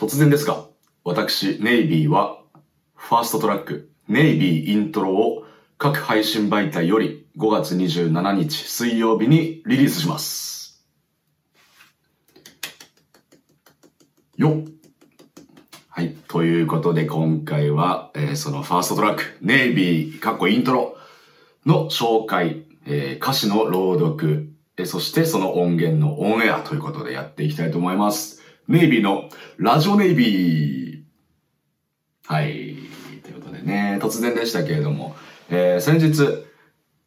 突然ですが、私、ネイビーは、ファーストトラック、ネイビーイントロを各配信媒体より5月27日水曜日にリリースします。よっはい。ということで今回は、えーそのファーストトラック、ネイビー、かっこイントロの紹介、えー歌詞の朗読、えーそしてその音源のオンエアということでやっていきたいと思います。ネイビーのラジオネイビー。はい。ということでね、突然でしたけれども、えー先日、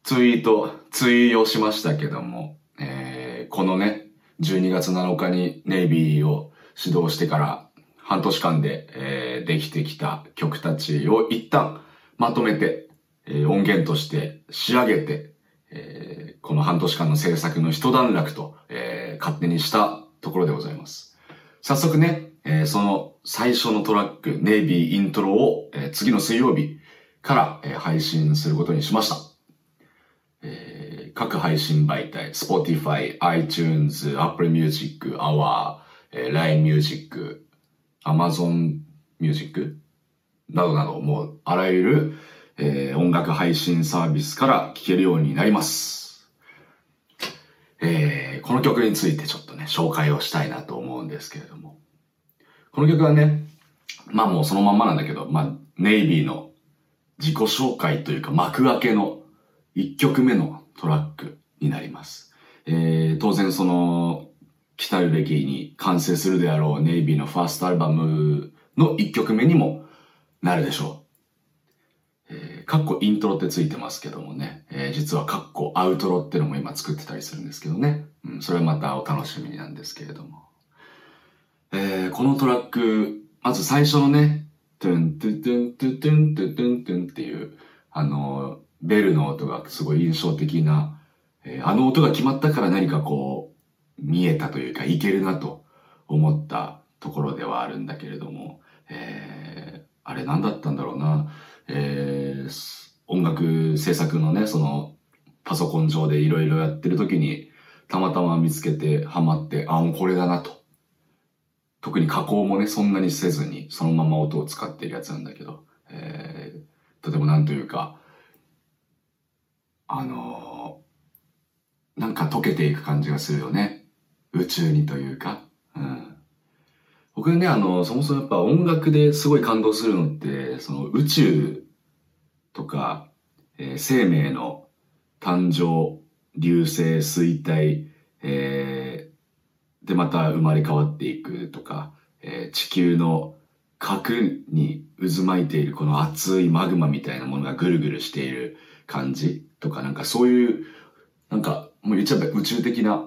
ツイート、ツイをしましたけども、えーこのね、12月7日にネイビーを指導してから半年間で、えーできてきた曲たちを一旦まとめて、えー音源として仕上げて、えーこの半年間の制作の一段落と、えー勝手にしたところでございます。早速ね、えーその最初のトラック、ネイビーイントロを、えー次の水曜日から、えー配信することにしました。えー各配信媒体、Spotify、iTunes、Apple Music、Hour、えー LINE Music、Amazon Music などなど、もうあらゆる、えー音楽配信サービスから聴けるようになります。えーこの曲についてちょっとね、紹介をしたいなと思んですけれども。この曲はね、まあもうそのまんまなんだけど、まあ、ネイビーの自己紹介というか幕開けの1曲目のトラックになります。えー、当然その、来たるべきに完成するであろうネイビーのファーストアルバムの1曲目にもなるでしょう。えー、カッコイントロってついてますけどもね、えー実はカッコアウトロってのも今作ってたりするんですけどね。うん、それはまたお楽しみなんですけれども。えー、このトラック、まず最初のね、トゥントゥトゥントゥトゥントゥトゥントゥンっていう、あの、ベルの音がすごい印象的な、えーあの音が決まったから何かこう、見えたというか、いけるなと思ったところではあるんだけれども、えー、あれ何だったんだろうな、えー音楽制作のね、その、パソコン上でいろいろやってる時に、たまたま見つけて、ハマって、あ、もうこれだなと。特に加工もね、そんなにせずに、そのまま音を使ってるやつなんだけど、えー、とてもなんというか、あのーなんか溶けていく感じがするよね。宇宙にというか。うん。僕ね、あの、そもそもやっぱ音楽ですごい感動するのって、その宇宙とか、えー生命の誕生、流星、衰退、えーでまた生まれ変わっていくとか、えー地球の核に渦巻いているこの熱いマグマみたいなものがぐるぐるしている感じとか、なんかそういう、なんかもう言っちゃえば宇宙的な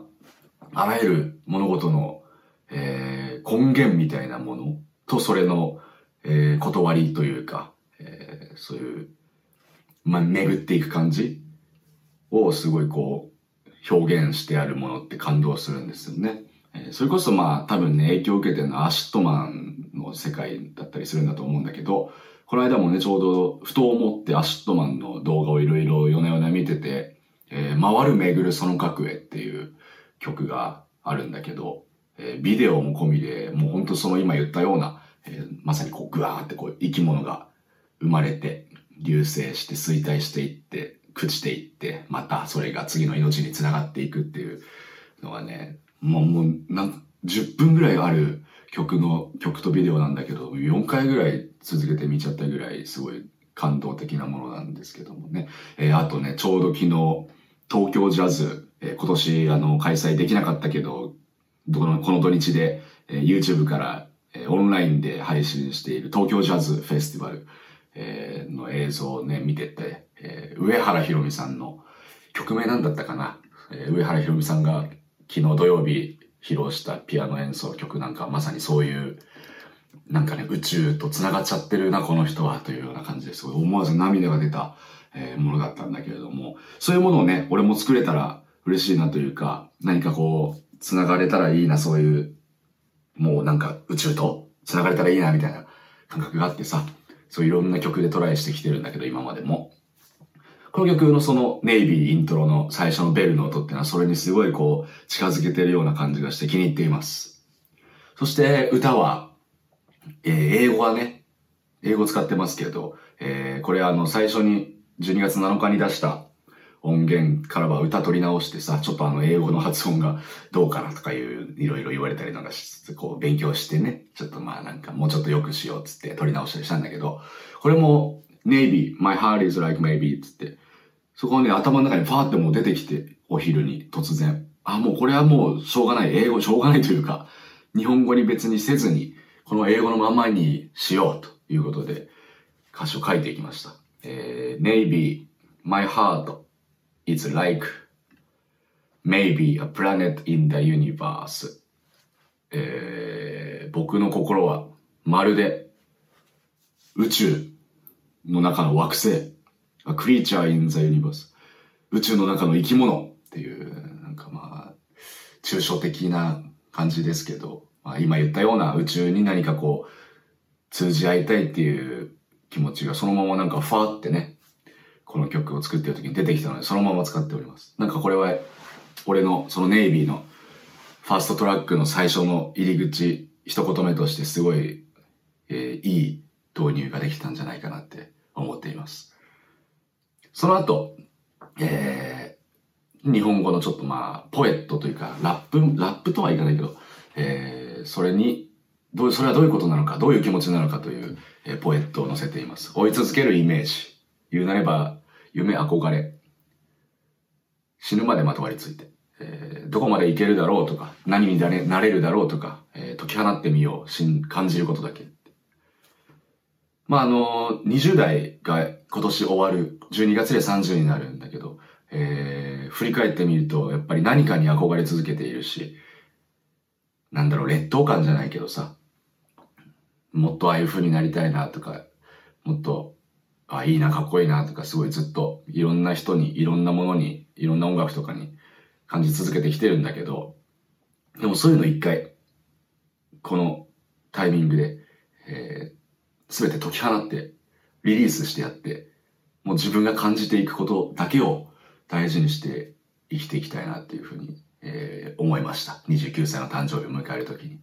あらゆる物事の、えー根源みたいなものとそれの、えー断りというか、えーそういう、まあ、巡っていく感じをすごいこう表現してあるものって感動するんですよね。それこそまあ多分ね影響を受けてるのは ACIDMANの世界だったりするんだと思うんだけど、この間もねちょうどふと思って ACIDMANの動画をいろいろ夜な夜な見てて、えー廻る、巡る、その核へっていう曲があるんだけど、えービデオも込みで、もう本当その今言ったような、えーまさにこうグワーってこう生き物が生まれて、流星して衰退していって、朽ちていって、またそれが次の命につながっていくっていうのがね、もうもうなん10分ぐらいある曲の、曲とビデオなんだけど、4回ぐらい続けて見ちゃったぐらいすごい感動的なものなんですけどもね。えーあとね、ちょうど昨日、東京ジャズ、えー今年あの開催できなかったけど、どのこの土日で、えー YouTube から、えーオンラインで配信している東京ジャズフェスティバル、えーの映像をね、見てて、えー上原ひろみさんの曲名なんだったかな、えー上原ひろみさんが昨日土曜日披露したピアノ演奏曲なんかまさにそういうなんかね、宇宙と繋がっちゃってるな、この人は、というような感じですごい思わず涙が出た、えーものだったんだけれども、そういうものをね、俺も作れたら嬉しいなというか、何かこう、繋がれたらいいな、そういう、もうなんか宇宙と繋がれたらいいな、みたいな感覚があってさ、そういろんな曲でトライしてきてるんだけど、今までも。この曲のそのネイビーイントロの最初のベルの音っていうのはそれにすごいこう近づけてるような感じがして気に入っています。そして歌はえー、英語はね、英語使ってますけど、えー、これあの、最初に12月7日に出した音源からは歌取り直してさ、ちょっとあの英語の発音がどうかなとかいう、いろいろ言われたりなんかしつつ、こう勉強してね、ちょっとまあなんかもうちょっと良くしようっつって取り直したりしたんだけど、これも Navy, my heart is like maybe っつって、そこね、頭の中にファーってもう出てきて、お昼に突然。あ、もうこれはもうしょうがない。英語しょうがないというか、日本語に別にせずに、この英語のままにしようということで、歌詞を書いていきました。えー、Navy, my heart is like maybe a planet in the universe. えー、僕の心はまるで宇宙の中の惑星 a creature in the universe 宇宙の中の生き物っていう、なんかまあ、抽象的な感じですけど、まあ、今言ったような宇宙に何かこう、通じ合いたいっていう気持ちがそのままなんかファーってね、この曲を作ってる時に出てきたので、そのまま使っております。なんかこれは、俺のそのネイビーのファーストトラックの最初の入り口、一言目としてすごい、えー、いい導入ができたんじゃないかなって思っています。その後、えー、日本語のちょっとまあ、ポエットというか、ラップ、ラップとはいかないけど、えー、それに、どう、それはどういうことなのか、どういう気持ちなのかという、えー、ポエットを載せています。追い続けるイメージ。言うなれば、夢、憧れ。死ぬまでまとわりついて。えー、どこまでいけるだろうとか、何になれなれるだろうとか、えー、解き放ってみよう、しん、感じることだけ。まあ、あの、20代が今年終わる、12月で30になるんだけど、えー、振り返ってみると、やっぱり何かに憧れ続けているし、なんだろう、劣等感じゃないけどさ、もっとああいう風になりたいなとか、もっと、あ、いいな、かっこいいなとか、すごいずっといろんな人に、いろんなものに、いろんな音楽とかに感じ続けてきてるんだけど、でもそういうの一回、このタイミングで、全て解き放って、リリースしてやって、もう自分が感じていくことだけを大事にして生きていきたいなっていうふうに、えー、思いました。29歳の誕生日を迎えるときに、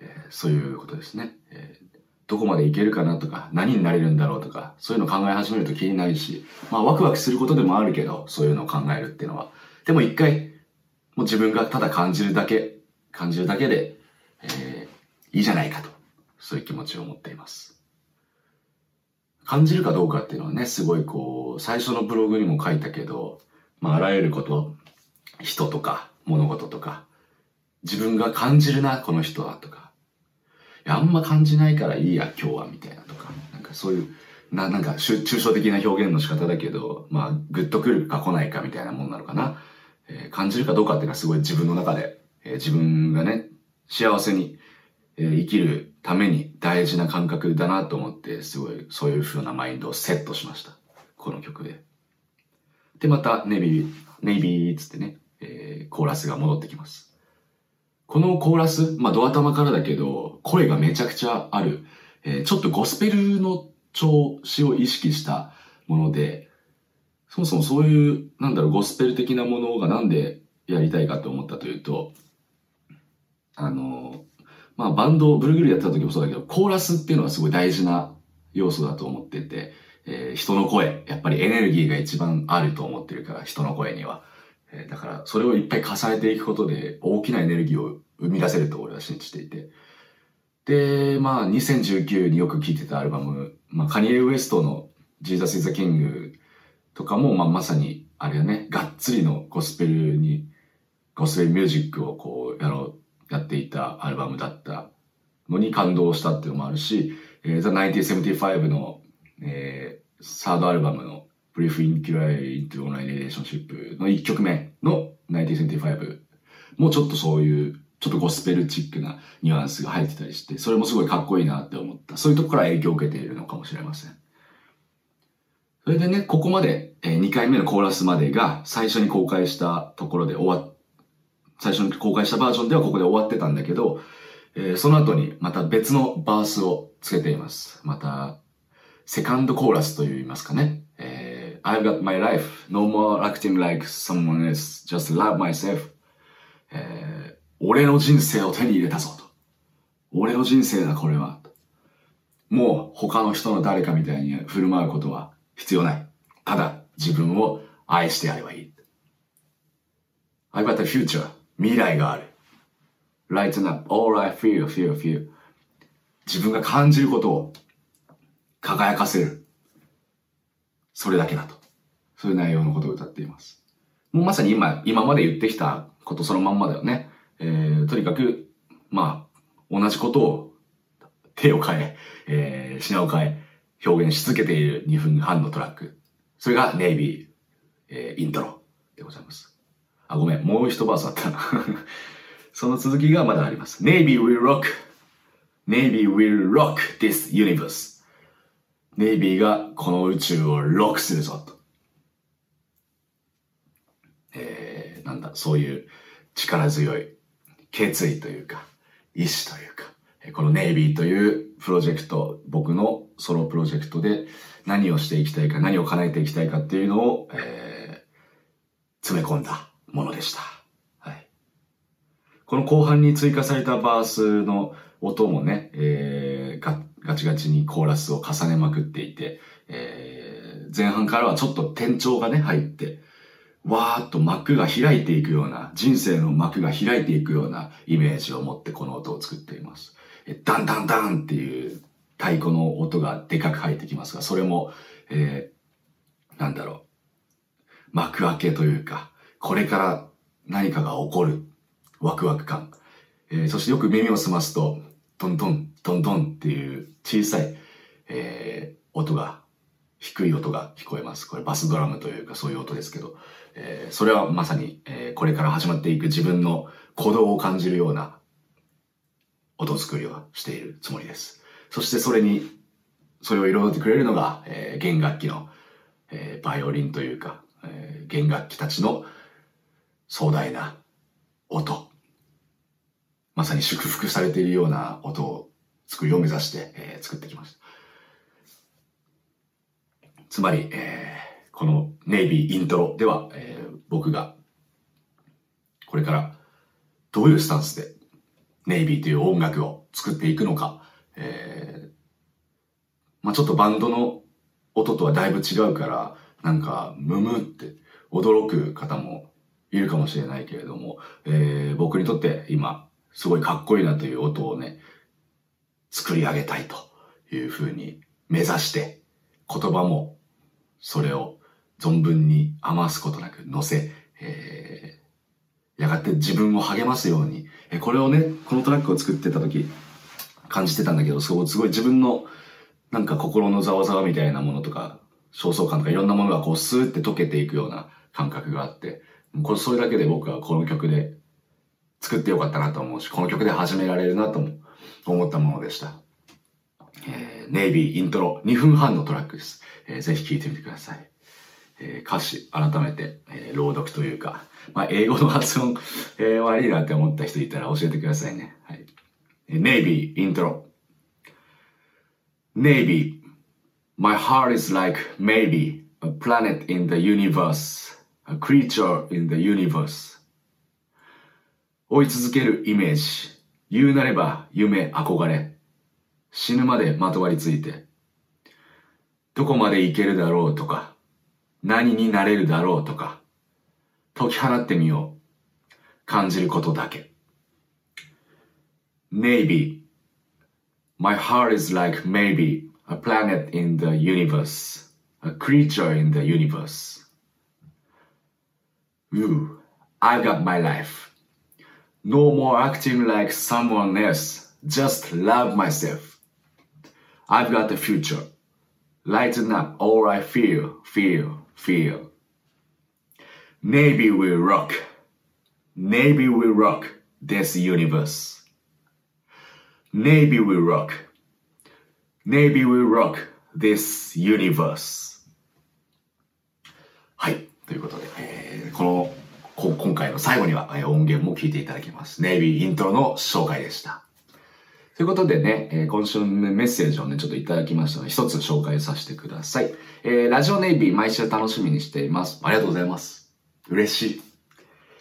えー、そういうことですね、えー。どこまでいけるかなとか、何になれるんだろうとか、そういうのを考え始めると気になるし、まあワクワクすることでもあるけど、そういうのを考えるっていうのは。でも一回、もう自分がただ感じるだけ、感じるだけで、えー、いいじゃないかと。そういう気持ちを持っています。感じるかどうかっていうのはね、すごいこう、最初のブログにも書いたけど、まあ、あらゆること、人とか、物事とか、自分が感じるな、この人は、とか、いや、あんま感じないからいいや、今日は、みたいなとか、なんかそういう、な、なんか、抽象的な表現の仕方だけど、まあ、グッとくるか来ないかみたいなもんなのかな。えー、感じるかどうかっていうのはすごい自分の中で、えー、自分がね、幸せにえー、生きるために大事な感覚だなと思って、すごいそういう風なマインドをセットしました。この曲で。で、また、ネイビー、ネイビーつってね、えー、コーラスが戻ってきます。このコーラス、まあ、ドア玉からだけど、声がめちゃくちゃある、えー、ちょっとゴスペルの調子を意識したもので、そもそもそういう、なんだろう、ゴスペル的なものがなんでやりたいかと思ったというと、あの、まあバンドを、ブルグルやった時もそうだけど、コーラスっていうのはすごい大事な要素だと思ってて、えー、人の声、やっぱりエネルギーが一番あると思ってるから、人の声には。えー、だから、それをいっぱい重ねていくことで、大きなエネルギーを生み出せると俺は信じていて。で、まあ、2019によく聴いてたアルバム、まあ、カニエ・ウエストの Jesus is the King とかも、まあ、まさに、あれよね、がっつりのゴスペルに、ゴスペルミュージックをこう、やろうやっていたアルバムだったのに感動したっていうのもあるし、えー、The 1975の、えー、サードアルバムの Brief Inquiry into Online Relationship の1曲目の1975もちょっとそういうちょっとゴスペルチックなニュアンスが入ってたりして、それもすごいかっこいいなって思った。そういうとこから影響を受けているのかもしれません。それでね、ここまで、えー、2回目のコーラスまでが最初に公開したところで終わっ最初に公開したバージョンではここで終わってたんだけど、えー、その後にまた別のバースをつけています。また、セカンドコーラスと言いますかね。えー、I've got my life, no more acting like someone else, just love myself、えー。俺の人生を手に入れたぞと。俺の人生だ、これは。もう他の人の誰かみたいに振る舞うことは必要ない。ただ自分を愛してやればいい。I've got a future. 未来がある。Lighten up. All I feel, feel, feel. 自分が感じることを輝かせる。それだけだと。そういう内容のことを歌っています。もうまさに今、今まで言ってきたことそのまんまだよね。えー、とにかく、まあ、同じことを手を変え、えー、品を変え、表現し続けている2分半のトラック。それがネイビー、えー、イントロでございます。あ、ごめん、もう一バースあったな。その続きがまだあります。Navy will rock. Navy will rock this universe. ネイビーがこの宇宙をロックするぞと。えー、なんだ、そういう力強い決意というか、意志というか、このネイビーというプロジェクト、僕のソロプロジェクトで何をしていきたいか、何を叶えていきたいかっていうのを、えー、詰め込んだものでした。はい。この後半に追加されたバースの音もね、えー、ガチガチにコーラスを重ねまくっていて、えー、前半からはちょっと転調がね、入って、わーっと幕が開いていくような、人生の幕が開いていくようなイメージを持ってこの音を作っています。ダンダンダンっていう太鼓の音がでかく入ってきますが、それも、えー、なんだろう、幕開けというか、これから何かが起こるワクワク感。えー、そしてよく耳を澄ますと、トントン、トントンっていう小さい、えー、音が、低い音が聞こえます。これバスドラムというかそういう音ですけど、えー、それはまさに、えー、これから始まっていく自分の鼓動を感じるような音作りをしているつもりです。そしてそれに、それを彩ってくれるのが、えー、弦楽器の、えー、バイオリンというか、えー、弦楽器たちの壮大な音。まさに祝福されているような音を作りを目指して、えー、作ってきました。つまり、えー、このネイビーイントロでは、えー、僕がこれからどういうスタンスでネイビーという音楽を作っていくのか、えー、まあちょっとバンドの音とはだいぶ違うから、なんか、ムムって驚く方もいるかもしれないけれども、えー、僕にとって今、すごいかっこいいなという音をね、作り上げたいというふうに目指して、言葉もそれを存分に余すことなく乗せ、えー、やがて自分を励ますように、えこれをね、このトラックを作ってた時、感じてたんだけど、すごい自分のなんか心のざわざわみたいなものとか、焦燥感とかいろんなものがこうスーって溶けていくような感覚があって、これそれだけで僕はこの曲で作ってよかったなと思うし、この曲で始められるなと思ったものでした。えー、ネイビーイントロ2分半のトラックです。えー、ぜひ聴いてみてください。えー、歌詞改めて、えー、朗読というか、まあ、英語の発音、えー、悪いなって思った人いたら教えてくださいね。はい。Navy intro. Navy. My heart is like maybe a planet in the universe, a creature in the universe. 追い続けるイメージ。言うなれば夢、憧れ。死ぬまでまとわりついて。どこまで行けるだろうとか、何になれるだろうとか、解き放ってみよう。感じることだけ。Navy. My heart is like maybe a planet in the universe, a creature in the universe. Ooh, I got my life. No more acting like someone else, just love myself. I've got the future. Lighten up all I feel, feel, feel. Navy will rock. Navy will rock this universe. Navy will rock. Navy will rock this universe. はい。ということで、えー、 このこ、今回の最後には、え、音源も聞いていただきます。Navy イントロの紹介でした。ということでね、えー、今週のメッセージをね、ちょっといただきましたので、一つ紹介させてください。えー、ラジオネイビー毎週楽しみにしています。ありがとうございます。嬉しい。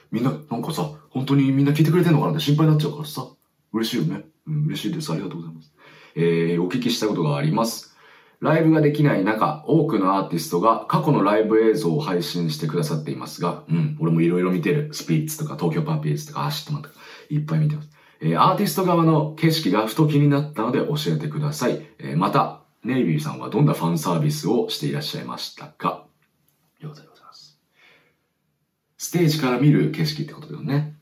みんな、なんかさ、本当にみんな聞いてくれてんのかなって心配になっちゃうからさ、嬉しいよね。うん、嬉しいです。ありがとうございます。えー、お聞きしたことがあります。ライブができない中、多くのアーティストが過去のライブ映像を配信してくださっていますが、うん、俺もいろいろ見てる。スピッツとか東京パンピーズとか ACIDMAN とか、いっぱい見てます。えー、アーティスト側の景色がふと気になったので教えてください。えー、また、ネイビーさんはどんなファンサービスをしていらっしゃいましたか？ようございます。ステージから見る景色ってことだよね。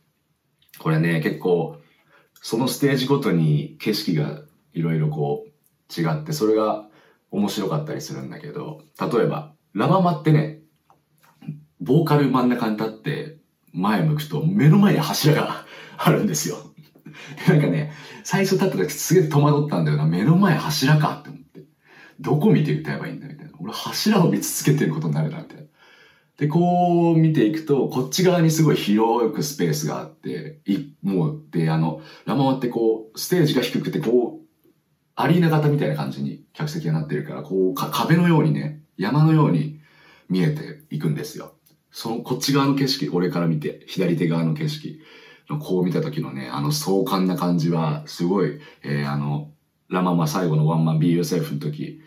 これね、結構、そのステージごとに景色がいろいろこう違って、それが面白かったりするんだけど、例えば、ラママってね、ボーカル真ん中に立って前向くと目の前に柱が あるんですよ。なんかね、最初立った時すげえ戸惑ったんだよな。目の前柱かって思って。どこ見て歌えばいいんだみたいな。俺柱を見つけてることになるな、みたいな。で、こう見ていくと、こっち側にすごい広くスペースがあって、い、もう、で、あの、ラママってこう、ステージが低くて、こう、アリーナ型みたいな感じに客席がなってるから、こう、壁のようにね、山のように見えていくんですよ。その、こっち側の景色、俺から見て、左手側の景色。こう見た時のね、あの壮観な感じは、すごい、えー、あの、ラママ最後のワンマン BUSF の時、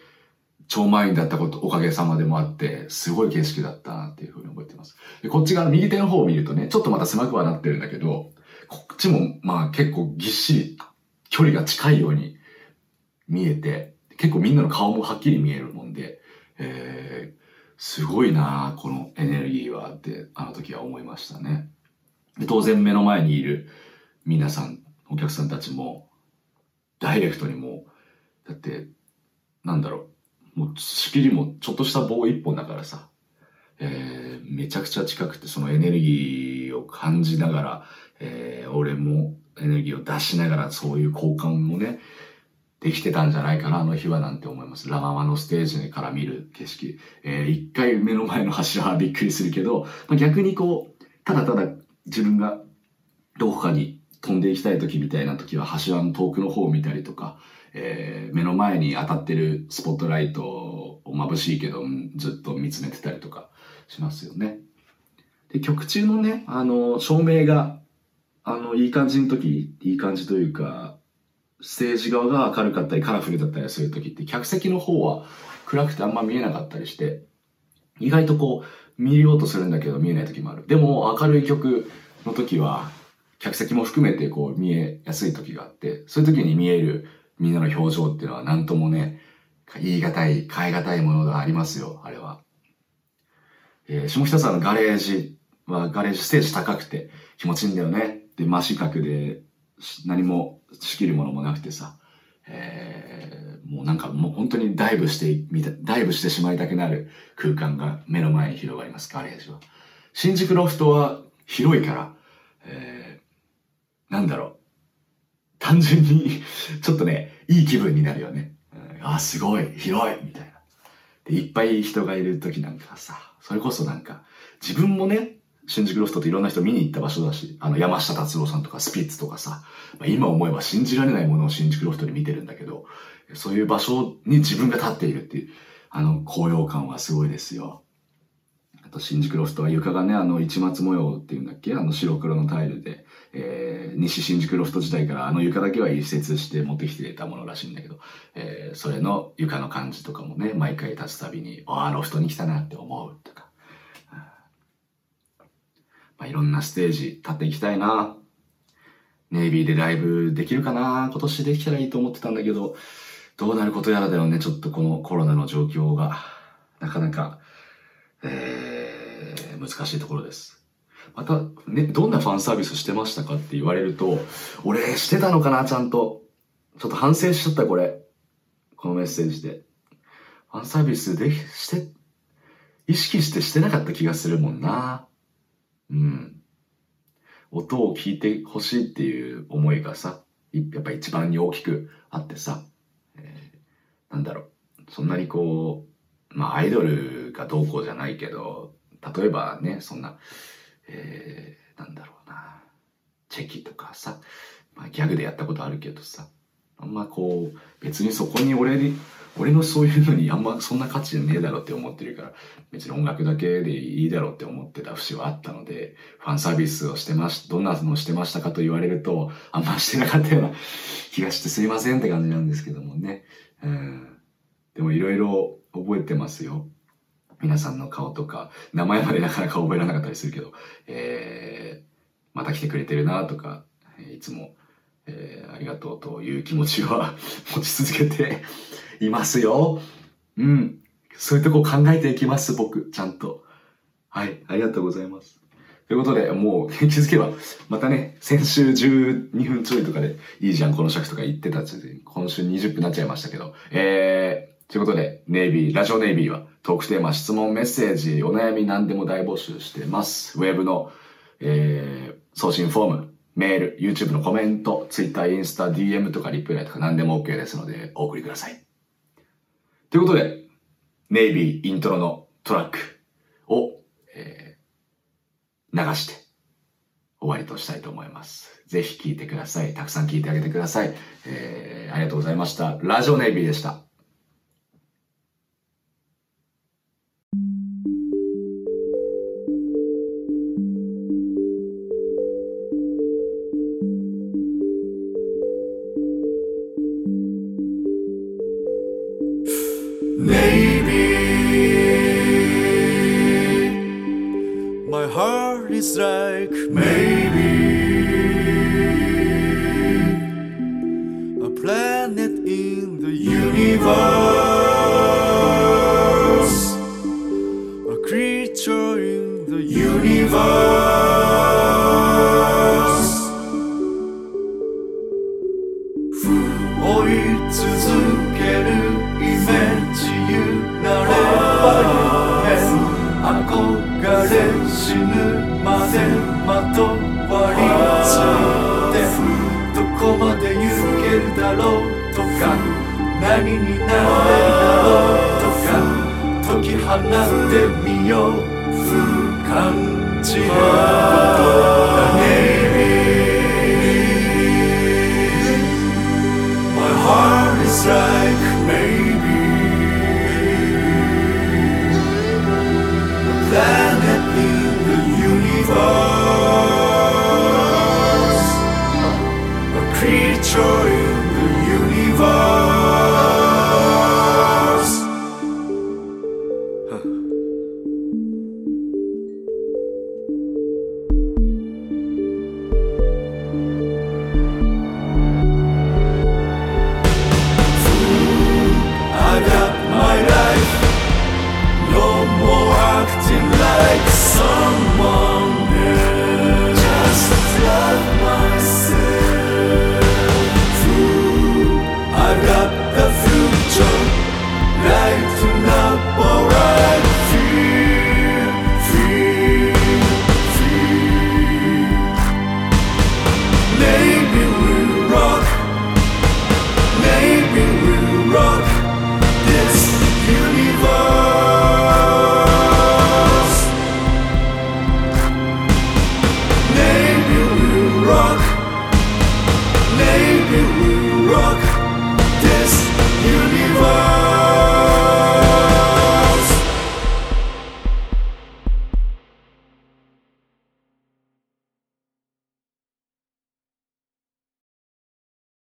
超満員だったこと、おかげさまでもあって、すごい景色だったなっていうふうに覚えてます。で、こっち側の右手の方を見るとね、ちょっとまた狭くはなってるんだけど、こっちもまあ結構ぎっしり距離が近いように見えて、結構みんなの顔もはっきり見えるもんで、えー、すごいなこのエネルギーはって、あの時は思いましたね。で、当然目の前にいる皆さん、お客さんたちも、ダイレクトにもう、だって、なんだろう、もう仕切りもちょっとした棒一本だからさ、えー、めちゃくちゃ近くてそのエネルギーを感じながら、えー、俺もエネルギーを出しながらそういう交換もね、できてたんじゃないかな、あの日はなんて思います。ラママのステージから見る景色。えー、一回目の前の柱はびっくりするけど、まあ、逆にこう、ただただ自分がどこかに飛んでいきたい時みたいな時は柱の遠くの方を見たりとか、えー、目の前に当たってるスポットライトを眩しいけどずっと見つめてたりとかしますよね。で、曲中のね、あの、照明が、あの、いい感じの時、いい感じというか、ステージ側が明るかったりカラフルだったりする時って、客席の方は暗くてあんま見えなかったりして、意外とこう、見ようとするんだけど見えない時もある。でも明るい曲の時は客席も含めてこう見えやすい時があって、そういう時に見えるみんなの表情っていうのは何ともね、言い難い、変え難いものがありますよ、あれは。えー、下北沢のガレージはガレージステージ高くて気持ちいいんだよね。で、真四角で何も仕切るものもなくてさ、えー、もうなんかもう本当にダイブしてみた、ダイブしてしまいたくなる空間が目の前に広がります、ガレージは。新宿ロフトは広いから、えー、なんだろう。単純に ちょっとね、いい気分になるよね。あ、すごい、広いみたいな。で、いっぱい人がいる時なんかさ、それこそなんか、自分もね、新宿ロフトっていろんな人見に行った場所だし、あの山下達郎さんとかスピッツとかさ、まあ、今思えば信じられないものを新宿ロフトで見てるんだけど、そういう場所に自分が立っているっていう、あの高揚感はすごいですよ。あと新宿ロフトは床がね、あの市松模様っていうんだっけあの白黒のタイルで、えー、西新宿ロフト時代からあの床だけは移設して持ってきてたものらしいんだけど、えー、それの床の感じとかもね、毎回立つたびに、ああ、ロフトに来たなって思うとか、まあ、いろんなステージ立っていきたいな。ネイビーでライブできるかな？今年できたらいいと思ってたんだけど、どうなることやらだよね。ちょっとこのコロナの状況が、なかなか、えー、難しいところです。また、ね、どんなファンサービスしてましたかって言われると、俺してたのかなちゃんと。ちょっと反省しちゃった、これ。このメッセージで。ファンサービスで、して、意識してしてなかった気がするもんな。うん。音を聞いてほしいっていう思いがさ、やっぱ一番に大きくあってさ、えー、なんだろう、そんなにこう、まあアイドルがどうこうじゃないけど、例えばね、そんな、えー、なんだろうな、チェキとかさ、まあギャグでやったことあるけどさ、あんまこう、別にそこに俺に、俺のそういうのにあんまそんな価値ねえだろって思ってるから、別に音楽だけでいいだろうって思ってた節はあったので、ファンサービスをしてまし、どんなのをしてましたかと言われると、あんましてなかったような 気がしてすいませんって感じなんですけどもね。うん、でもいろいろ覚えてますよ。皆さんの顔とか、名前までなかなか覚えられなかったりするけど、えー、また来てくれてるなとか、いつも、えー、ありがとうという気持ちは 持ち続けていますよ。うん。そういうとこ考えていきます、僕、ちゃんと。はい、ありがとうございます。ということで、もう 気づけば、またね、先週12分ちょいとかでいいじゃん、この尺とか言ってたつ、今週20分になっちゃいましたけど、えー、ということで、ネイビー、ラジオネイビーはトークテーマ、質問、メッセージ、お悩み何でも大募集してます。ウェブの、えー、送信フォーム、メール、YouTube のコメント、Twitter、インスタ、DM とかリプライとか何でも OK ですので、お送りください。ということで、ネイビーイントロのトラックを、えー、流して終わりとしたいと思います。ぜひ聴いてください。たくさん聴いてあげてください。えー、ありがとうございました。ラジオネイビーでした。Is like maybe. a planet in the universe, strike me.